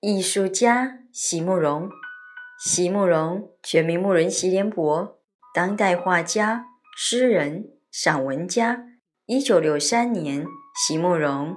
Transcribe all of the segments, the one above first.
艺术家席慕容，席慕容全名慕人席联博，当代画家、诗人、散文家。一九六三年，席慕容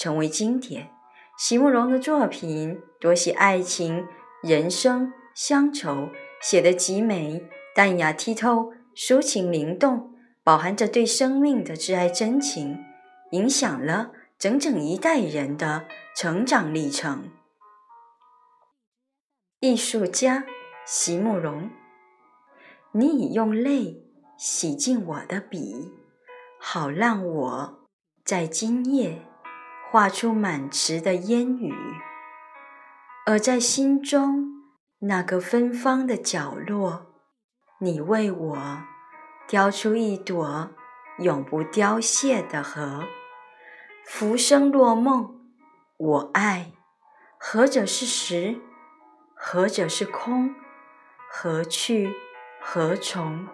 成为经典。席慕容的作品多写爱情、人生、乡愁，写得极美、淡雅剔透、抒情灵动，饱含着对生命的挚爱真情，影响了整整一代人的。成长历程。艺术家席慕容，你已用泪洗净我的笔，好让我在今夜画出满池的烟雨。而在心中那个芬芳的角落，你为我雕出一朵永不凋谢的荷。浮生若梦。我爱，何者是实，何者是空？何去何从？